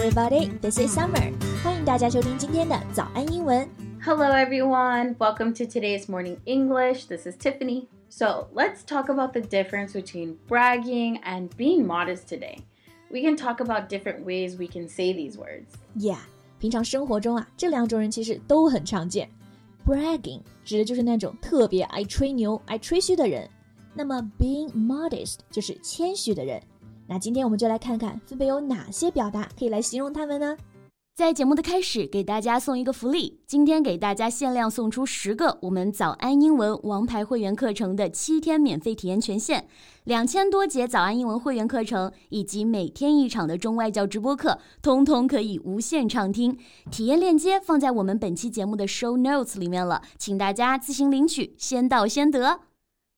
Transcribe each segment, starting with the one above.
everybody. This is Summer. 欢迎大家收听今天的早安英文。 Hello, everyone. Welcome to today's morning English. This is Tiffany. So, let's talk about the difference between bragging and being modest today. We can talk about different ways we can say these words. Yeah，平常生活中啊，这两种人其实都很常见。Bragging 指的就是那种特别爱吹牛、爱吹嘘的人。那么 being modest 就是谦虚的人。 那今天我们就来看看分别有哪些表达可以来形容他们呢？在节目的开始，给大家送一个福利，今天给大家限量送出十个我们早安英文王牌会员课程的七天免费体验权限，两千多节早安英文会员课程以及每天一场的中外教直播课，通通可以无限畅听。体验链接放在我们本期节目的 show notes 里面了，请大家自行领取，先到先得。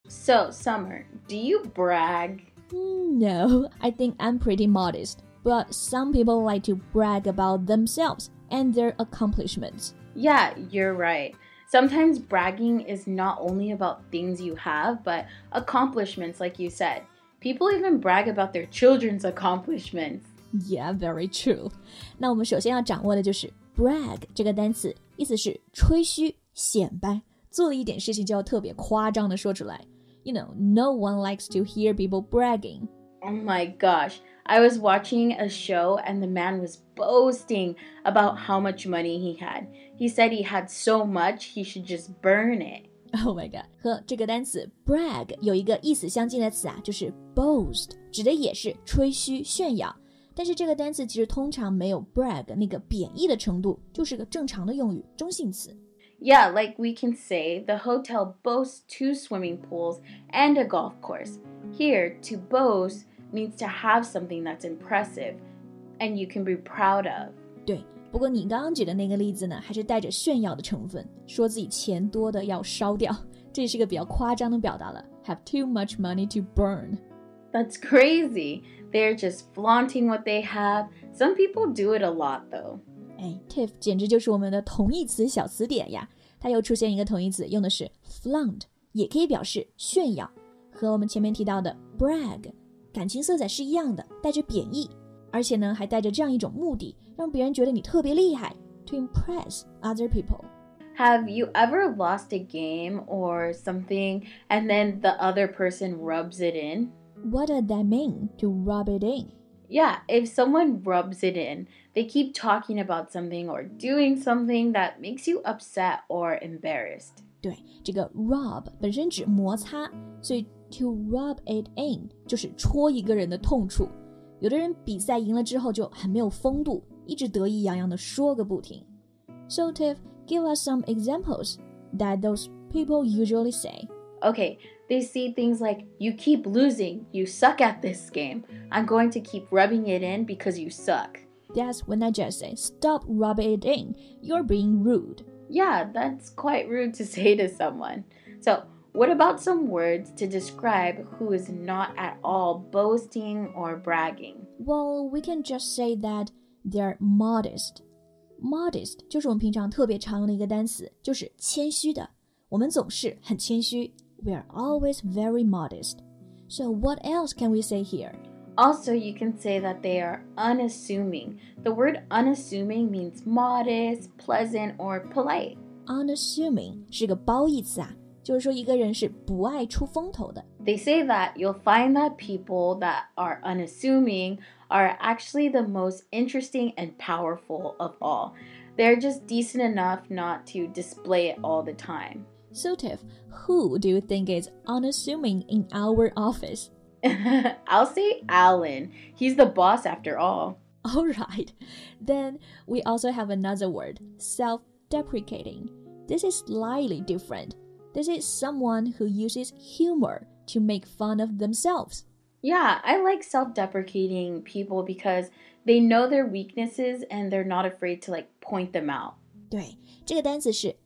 So, Summer, do you brag? No, I think I'm pretty modest. But some people like to brag about themselves and their accomplishments. Yeah, you're right. Sometimes bragging is not only about things you have, but accomplishments, like you said. People even brag about their children's accomplishments. Yeah, very true. 那我们首先要掌握的就是 brag 这个单词，意思是吹嘘、显摆，做了一点事情就要特别夸张的说出来。 You know, no one likes to hear people bragging. Oh my gosh. I was watching a show and the man was boasting about how much money he had. He said he had so much he should just burn it. Oh my god，和这个单词 brag 有一个意思相近的词啊，就是 boast，指的也是吹嘘、炫耀。但是这个单词其实通常没有 brag 那个贬义的程度，就是个正常的用语，中性词。 Yeah, like we can say the hotel boasts two swimming pools and a golf course. Here, to boast means to have something that's impressive and you can be proud of. 对，不过你刚刚举的那个例子呢，还是带着炫耀的成分，说自己钱多的要烧掉，这也是个比较夸张的表达了。Have too much money to burn。 That's crazy. They're just flaunting what they have. Some people do it a lot though. 哎，Tiff 简直就是我们的同义词小词典呀！它又出现一个同义词，用的是 flaunt，也可以表示炫耀，和我们前面提到的 brag 感情色彩是一样的，带着贬义，而且呢还带着这样一种目的，让别人觉得你特别厉害，to impress other people。 Have you ever lost a game or something and then the other person rubs it in? What does that mean? To rub it in？ Yeah, if someone rubs it in, they keep talking about something or doing something that makes you upset or embarrassed. 对，这个 rub 本身指摩擦，所以 to rub it in 就是戳一个人的痛处。有的人比赛赢了之后就很没有风度，一直得意洋洋的说个不停。So Tiff, give us some examples that those people usually say. Okay, they say things like, You keep losing, you suck at this game. I'm going to keep rubbing it in because you suck. That's when I just say, stop rubbing it in. You're being rude. Yeah, that's quite rude to say to someone. So, what about some words to describe who is not at all boasting or bragging? Well, we can just say that they're modest. Modest 就是我们平常特别常用的一个单词，就是谦虚的。我们总是很谦虚。 We are always very modest. So what else can we say here? Also, you can say that they are unassuming. The word unassuming means modest, pleasant, or polite. Unassuming 是个褒义词啊，就是说一个人是不爱出风头的。 They say that you'll find that people that are unassuming are actually the most interesting and powerful of all. They're just decent enough not to display it all the time. So Tiff, who do you think is unassuming in our office? I'll say Alan. He's the boss after all. All right. Then we also have another word, self-deprecating. This is slightly different. This is someone who uses humor to make fun of themselves. Yeah, I like self deprecating people because they know their weaknesses and they're not afraid to like point them out. 对，这个单词是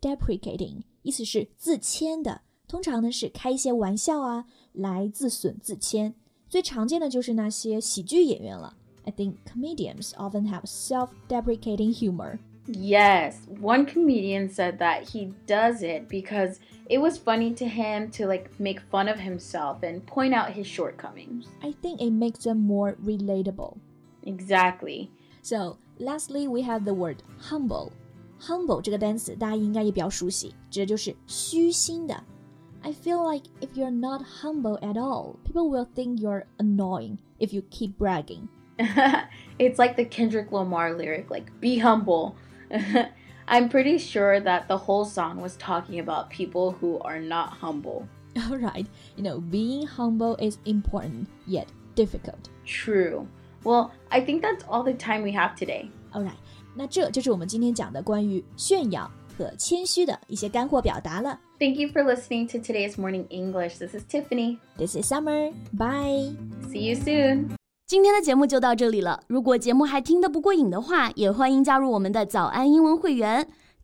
self-deprecating，意思是自谦的。通常呢是开一些玩笑啊，来自损自谦。最常见的就是那些喜剧演员了。I think comedians often have self-deprecating humor. Yes, one comedian said that he does it because it was funny to him to like make fun of himself and point out his shortcomings. I think it makes them more relatable. Exactly. So lastly, we have the word humble. Humble 这个单词大家应该也比较熟悉，指的就是虚心的。I feel like if you're not humble at all, people will think you're annoying if you keep bragging. it's like the Kendrick Lamar lyric, like, be humble. I'm pretty sure that the whole song was talking about people who are not humble. All right, you know, being humble is important yet difficult. True. Well, I think that's all the time we have today. All right， 那这就是我们今天讲的关于炫耀和谦虚的一些干货表达了。Thank you for listening to today's morning English. This is Tiffany. This is Summer. Bye. See you soon. 今天的节目就到这里了。如果节目还听得不过瘾的话，也欢迎加入我们的早安英文会员。